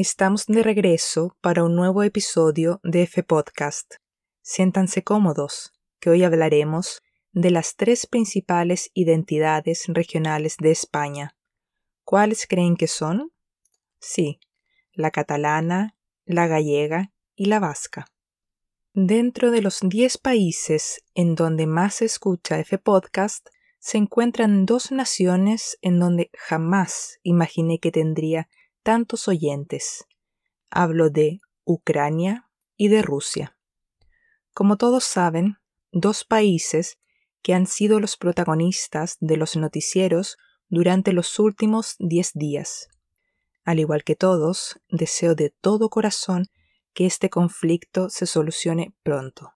Estamos de regreso para un nuevo episodio de F Podcast. Siéntanse cómodos, que hoy hablaremos de las tres principales identidades regionales de España. ¿Cuáles creen que son? Sí, la catalana, la gallega y la vasca. Dentro de los 10 países en donde más se escucha F Podcast, se encuentran dos naciones en donde jamás imaginé que tendría tantos oyentes. Hablo de Ucrania y de Rusia. Como todos saben, dos países que han sido los protagonistas de los noticieros durante los últimos diez días. Al igual que todos, deseo de todo corazón que este conflicto se solucione pronto.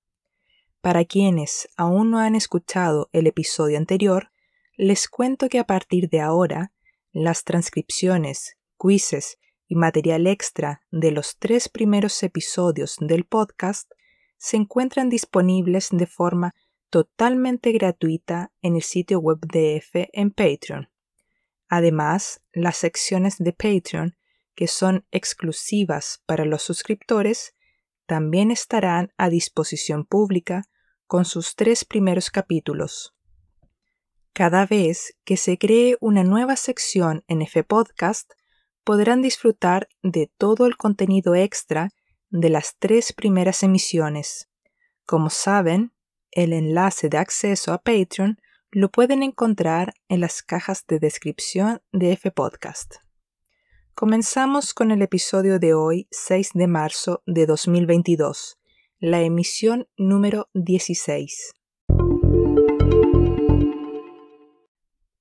Para quienes aún no han escuchado el episodio anterior, les cuento que a partir de ahora, las transcripciones quizzes y material extra de los tres primeros episodios del podcast se encuentran disponibles de forma totalmente gratuita en el sitio web de F en Patreon. Además, las secciones de Patreon, que son exclusivas para los suscriptores, también estarán a disposición pública con sus tres primeros capítulos. Cada vez que se cree una nueva sección en F Podcast, podrán disfrutar de todo el contenido extra de las tres primeras emisiones. Como saben, el enlace de acceso a Patreon lo pueden encontrar en las cajas de descripción de F Podcast. Comenzamos con el episodio de hoy, 6 de marzo de 2022, la emisión número 16.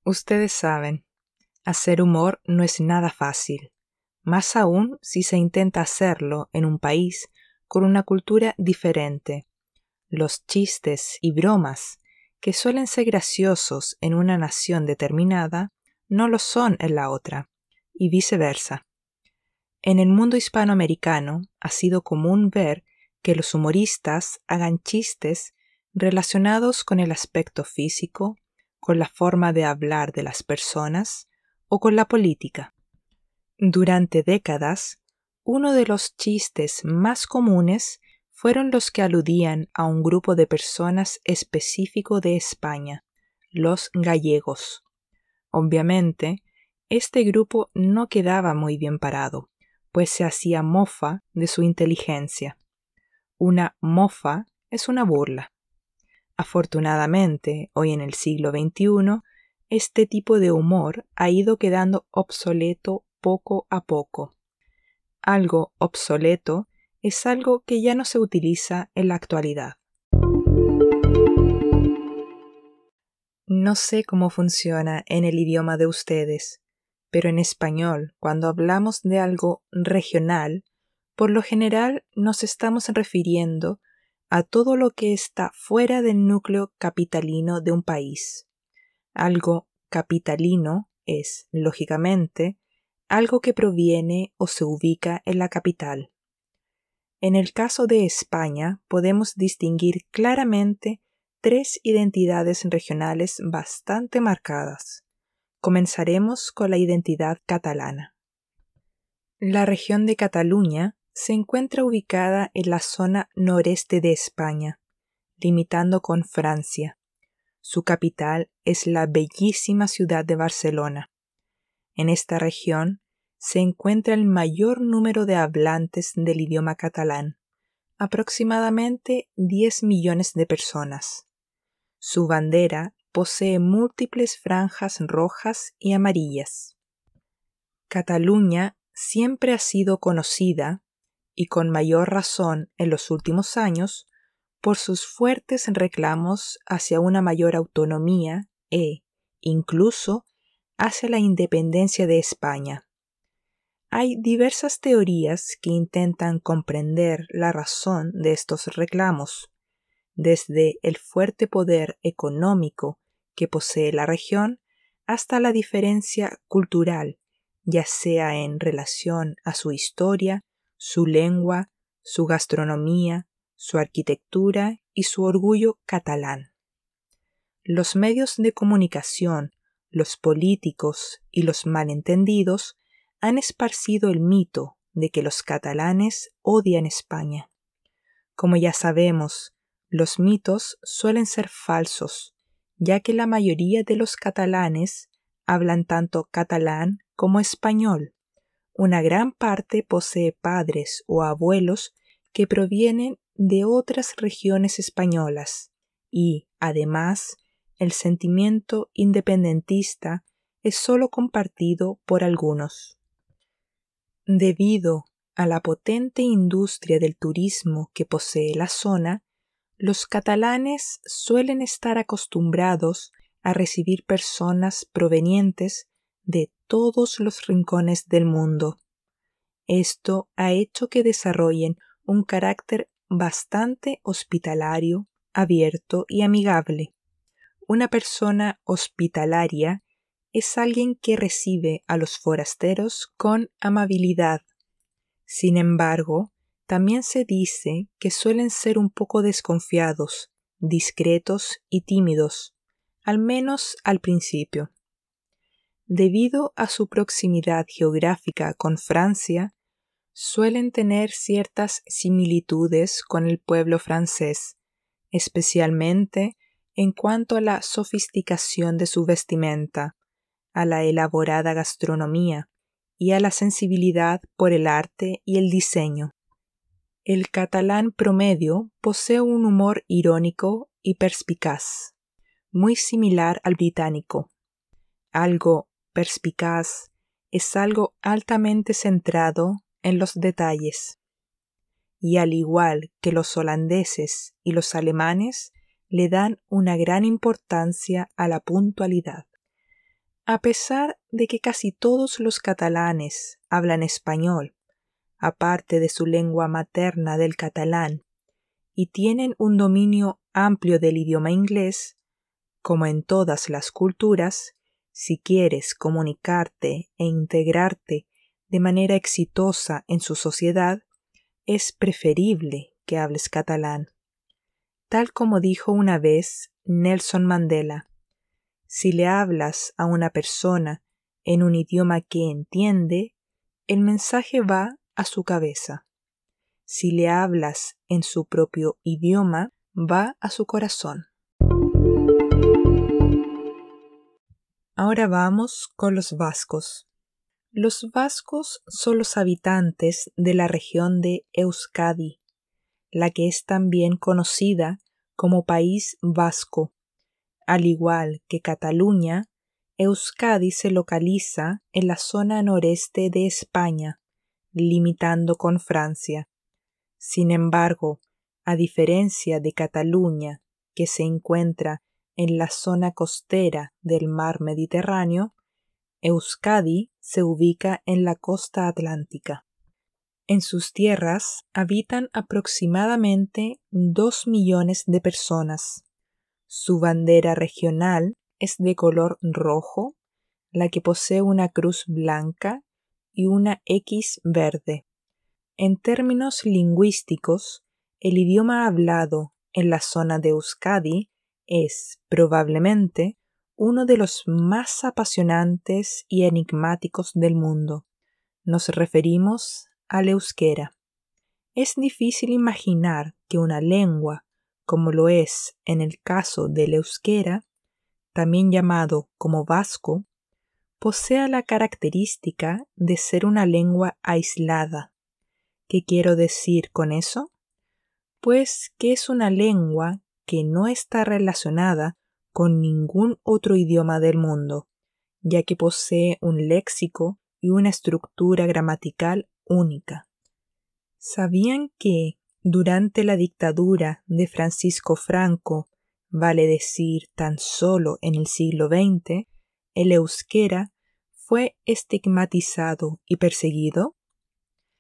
Ustedes saben, Hacer humor no es nada fácil, más aún si se intenta hacerlo en un país con una cultura diferente. Los chistes y bromas que suelen ser graciosos en una nación determinada no lo son en la otra, y viceversa. En el mundo hispanoamericano ha sido común ver que los humoristas hagan chistes relacionados con el aspecto físico, con la forma de hablar de las personas, o con la política. Durante décadas, uno de los chistes más comunes fueron los que aludían a un grupo de personas específico de España, los gallegos. Obviamente, este grupo no quedaba muy bien parado, pues se hacía mofa de su inteligencia. Una mofa es una burla. Afortunadamente, hoy en el siglo XXI, este tipo de humor ha ido quedando obsoleto poco a poco. Algo obsoleto es algo que ya no se utiliza en la actualidad. No sé cómo funciona en el idioma de ustedes, pero en español, cuando hablamos de algo regional, por lo general nos estamos refiriendo a todo lo que está fuera del núcleo capitalino de un país. Algo capitalino es, lógicamente, algo que proviene o se ubica en la capital. En el caso de España podemos distinguir claramente tres identidades regionales bastante marcadas. Comenzaremos con la identidad catalana. La región de Cataluña se encuentra ubicada en la zona noreste de España, limitando con Francia. Su capital es la bellísima ciudad de Barcelona. En esta región se encuentra el mayor número de hablantes del idioma catalán, aproximadamente 10 millones de personas. Su bandera posee múltiples franjas rojas y amarillas. Cataluña siempre ha sido conocida, y con mayor razón en los últimos años, por sus fuertes reclamos hacia una mayor autonomía e, incluso, hacia la independencia de España. Hay diversas teorías que intentan comprender la razón de estos reclamos, desde el fuerte poder económico que posee la región hasta la diferencia cultural, ya sea en relación a su historia, su lengua, su gastronomía, su arquitectura y su orgullo catalán. Los medios de comunicación, los políticos y los malentendidos han esparcido el mito de que los catalanes odian España. Como ya sabemos, los mitos suelen ser falsos, ya que la mayoría de los catalanes hablan tanto catalán como español. Una gran parte posee padres o abuelos que provienen de otras regiones españolas y, además, el sentimiento independentista es sólo compartido por algunos. Debido a la potente industria del turismo que posee la zona, los catalanes suelen estar acostumbrados a recibir personas provenientes de todos los rincones del mundo. Esto ha hecho que desarrollen un carácter bastante hospitalario, abierto y amigable. Una persona hospitalaria es alguien que recibe a los forasteros con amabilidad. Sin embargo, también se dice que suelen ser un poco desconfiados, discretos y tímidos, al menos al principio. Debido a su proximidad geográfica con Francia, suelen tener ciertas similitudes con el pueblo francés, especialmente en cuanto a la sofisticación de su vestimenta, a la elaborada gastronomía y a la sensibilidad por el arte y el diseño. El catalán promedio posee un humor irónico y perspicaz, muy similar al británico. Algo perspicaz es algo altamente centrado en los detalles. Y al igual que los holandeses y los alemanes, le dan una gran importancia a la puntualidad. A pesar de que casi todos los catalanes hablan español, aparte de su lengua materna del catalán, y tienen un dominio amplio del idioma inglés, como en todas las culturas, si quieres comunicarte e integrarte de manera exitosa en su sociedad, es preferible que hables catalán. Tal como dijo una vez Nelson Mandela, si le hablas a una persona en un idioma que entiende, el mensaje va a su cabeza. Si le hablas en su propio idioma, va a su corazón. Ahora vamos con los vascos. Los vascos son los habitantes de la región de Euskadi, la que es también conocida como País Vasco al igual que Cataluña, Euskadi se localiza en la zona noreste de España, limitando con Francia. Sin embargo, a diferencia de Cataluña, que se encuentra en la zona costera del mar Mediterráneo, Euskadi se ubica en la costa atlántica. En sus tierras habitan aproximadamente dos millones de personas. Su bandera regional es de color rojo, la que posee una cruz blanca y una X verde. En términos lingüísticos, el idioma hablado en la zona de Euskadi es, probablemente, uno de los más apasionantes y enigmáticos del mundo. Nos referimos al euskera. Es difícil imaginar que una lengua como lo es en el caso del euskera, también llamado como vasco, posea la característica de ser una lengua aislada. ¿Qué quiero decir con eso? Pues que es una lengua que no está relacionada con ningún otro idioma del mundo, ya que posee un léxico y una estructura gramatical única. ¿Sabían que durante la dictadura de Francisco Franco, vale decir tan solo en el siglo XX, el euskera fue estigmatizado y perseguido?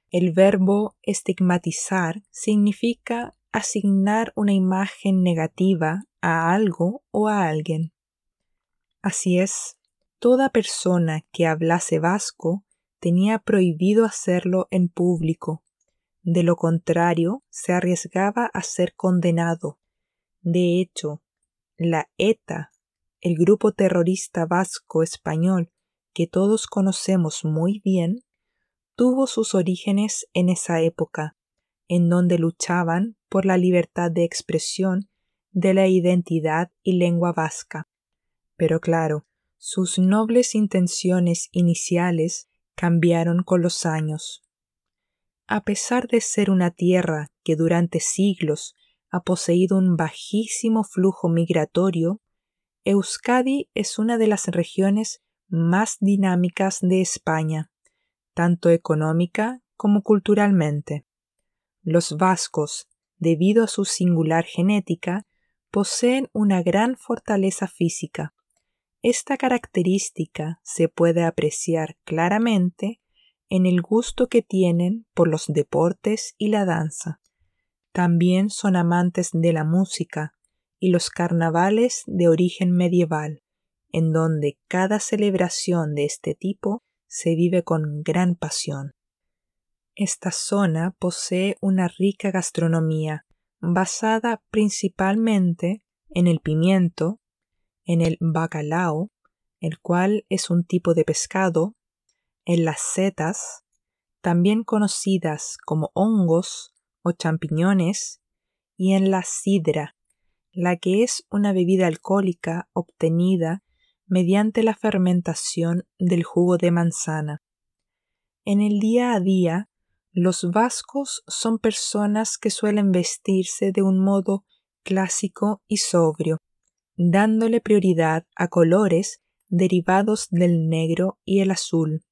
El verbo estigmatizar significa asignar una imagen negativa a algo o a alguien. Así es, toda persona que hablase vasco tenía prohibido hacerlo en público, de lo contrario, se arriesgaba a ser condenado. De hecho, la ETA, el grupo terrorista vasco español que todos conocemos muy bien, tuvo sus orígenes en esa época, en donde luchaban por la libertad de expresión de la identidad y lengua vasca. Pero claro, sus nobles intenciones iniciales cambiaron con los años. A pesar de ser una tierra que durante siglos ha poseído un bajísimo flujo migratorio, Euskadi es una de las regiones más dinámicas de España, tanto económica como culturalmente. Los vascos, debido a su singular genética, poseen una gran fortaleza física. Esta característica se puede apreciar claramente en el gusto que tienen por los deportes y la danza. También son amantes de la música y los carnavales de origen medieval, en donde cada celebración de este tipo se vive con gran pasión. Esta zona posee una rica gastronomía basada principalmente en el pimiento, en el bacalao, el cual es un tipo de pescado, en las setas, también conocidas como hongos o champiñones, y en la sidra, la que es una bebida alcohólica obtenida mediante la fermentación del jugo de manzana. En el día a día los vascos son personas que suelen vestirse de un modo clásico y sobrio, dándole prioridad a colores derivados del negro y el azul.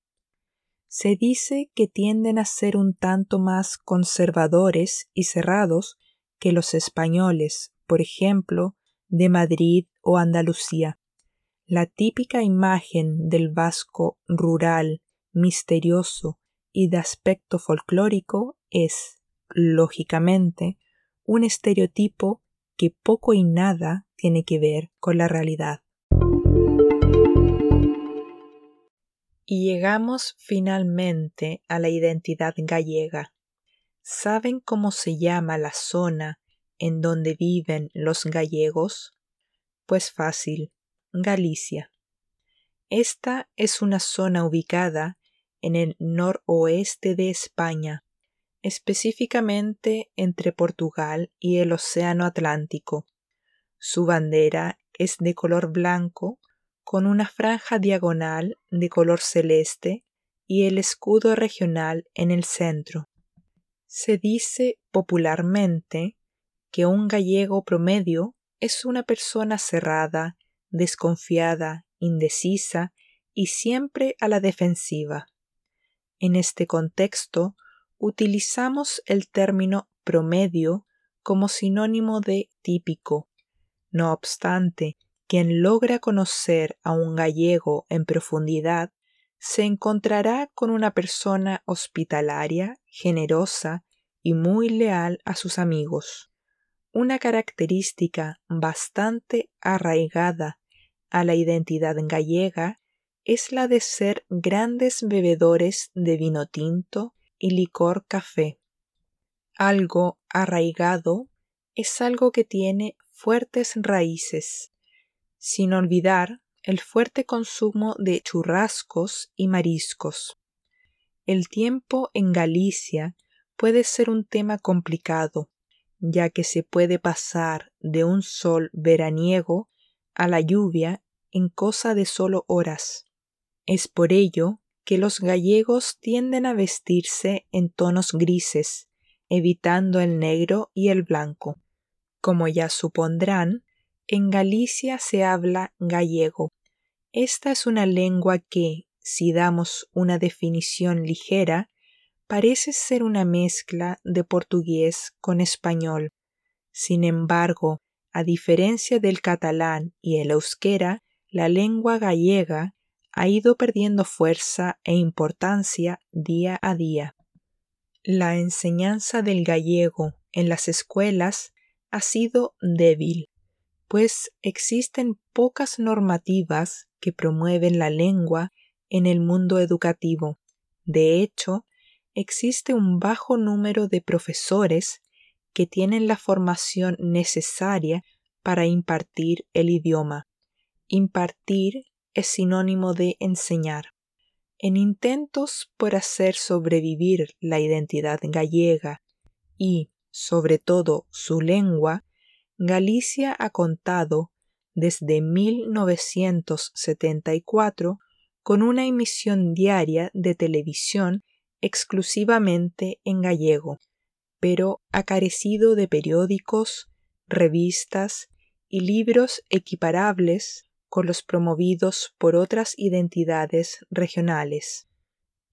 Se dice que tienden a ser un tanto más conservadores y cerrados que los españoles, por ejemplo, de Madrid o Andalucía. La típica imagen del vasco rural, misterioso, y de aspecto folclórico es, lógicamente, un estereotipo que poco y nada tiene que ver con la realidad. Y llegamos finalmente a la identidad gallega. ¿Saben cómo se llama la zona en donde viven los gallegos? Pues fácil, Galicia. Esta es una zona ubicada en el noroeste de España, específicamente entre Portugal y el Océano Atlántico. Su bandera es de color blanco con una franja diagonal de color celeste y el escudo regional en el centro. Se dice popularmente que un gallego promedio es una persona cerrada, desconfiada, indecisa y siempre a la defensiva. En este contexto, utilizamos el término promedio como sinónimo de típico. No obstante, quien logra conocer a un gallego en profundidad se encontrará con una persona hospitalaria, generosa y muy leal a sus amigos. Una característica bastante arraigada a la identidad gallega es la de ser grandes bebedores de vino tinto y licor café. Algo arraigado es algo que tiene fuertes raíces, sin olvidar el fuerte consumo de churrascos y mariscos. El tiempo en Galicia puede ser un tema complicado, ya que se puede pasar de un sol veraniego a la lluvia en cosa de solo horas. Es por ello que los gallegos tienden a vestirse en tonos grises, evitando el negro y el blanco. Como ya supondrán, en Galicia se habla gallego. Esta es una lengua que, si damos una definición ligera, parece ser una mezcla de portugués con español. Sin embargo, a diferencia del catalán y el euskera, la lengua gallega ha ido perdiendo fuerza e importancia día a día. La enseñanza del gallego en las escuelas ha sido débil, pues existen pocas normativas que promueven la lengua en el mundo educativo. De hecho, existe un bajo número de profesores que tienen la formación necesaria para impartir el idioma. Impartir es sinónimo de enseñar. En intentos por hacer sobrevivir la identidad gallega y, sobre todo, su lengua, Galicia ha contado desde 1974 con una emisión diaria de televisión exclusivamente en gallego, pero ha carecido de periódicos, revistas y libros equiparables con los promovidos por otras identidades regionales.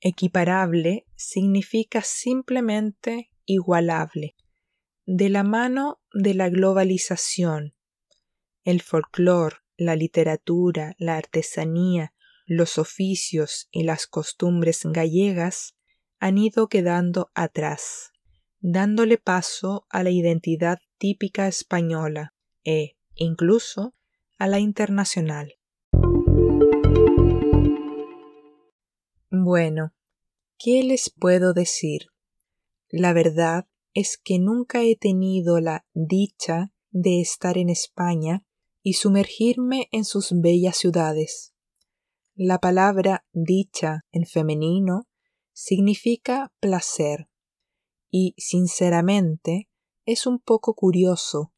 Equiparable significa simplemente igualable, de la mano de la globalización. El folclore, la literatura, la artesanía, los oficios y las costumbres gallegas han ido quedando atrás, dándole paso a la identidad típica española e, incluso, a la internacional. Bueno, ¿qué les puedo decir? La verdad es que nunca he tenido la dicha de estar en España y sumergirme en sus bellas ciudades. La palabra dicha en femenino significa placer y, sinceramente, es un poco curioso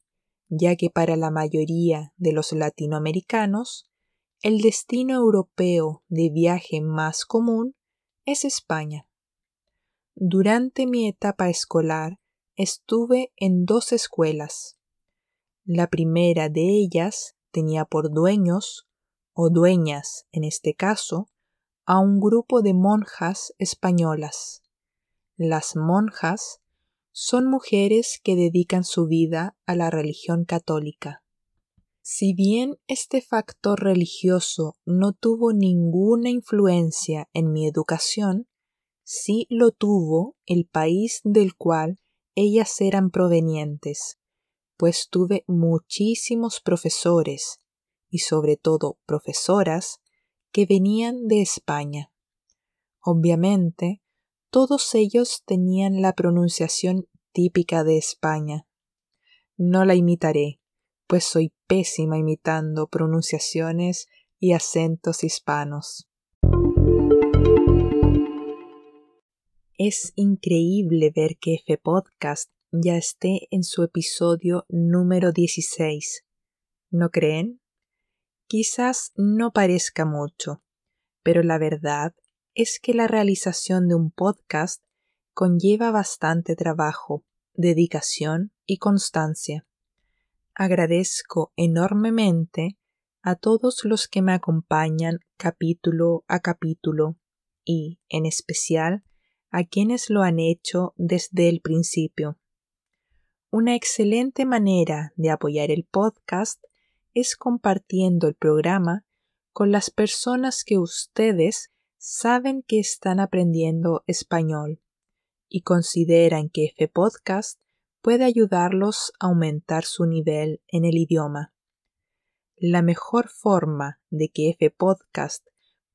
ya que para la mayoría de los latinoamericanos el destino europeo de viaje más común es España. Durante mi etapa escolar estuve en dos escuelas. La primera de ellas tenía por dueños, o dueñas en este caso, a un grupo de monjas españolas. Las monjas son mujeres que dedican su vida a la religión católica. Si bien este factor religioso no tuvo ninguna influencia en mi educación, sí lo tuvo el país del cual ellas eran provenientes, pues tuve muchísimos profesores y sobre todo profesoras que venían de España. Obviamente, todos ellos tenían la pronunciación típica de España. No la imitaré, pues soy pésima imitando pronunciaciones y acentos hispanos. Es increíble ver que F Podcast ya esté en su episodio número 16. ¿No creen? Quizás no parezca mucho, pero la verdad es que la realización de un podcast conlleva bastante trabajo, dedicación y constancia. Agradezco enormemente a todos los que me acompañan capítulo a capítulo y, en especial, a quienes lo han hecho desde el principio. Una excelente manera de apoyar el podcast es compartiendo el programa con las personas que ustedes saben que están aprendiendo español y consideran que F Podcast puede ayudarlos a aumentar su nivel en el idioma. La mejor forma de que F Podcast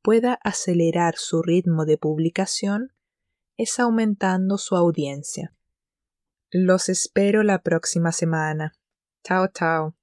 pueda acelerar su ritmo de publicación es aumentando su audiencia. Los espero la próxima semana. Chao, chao.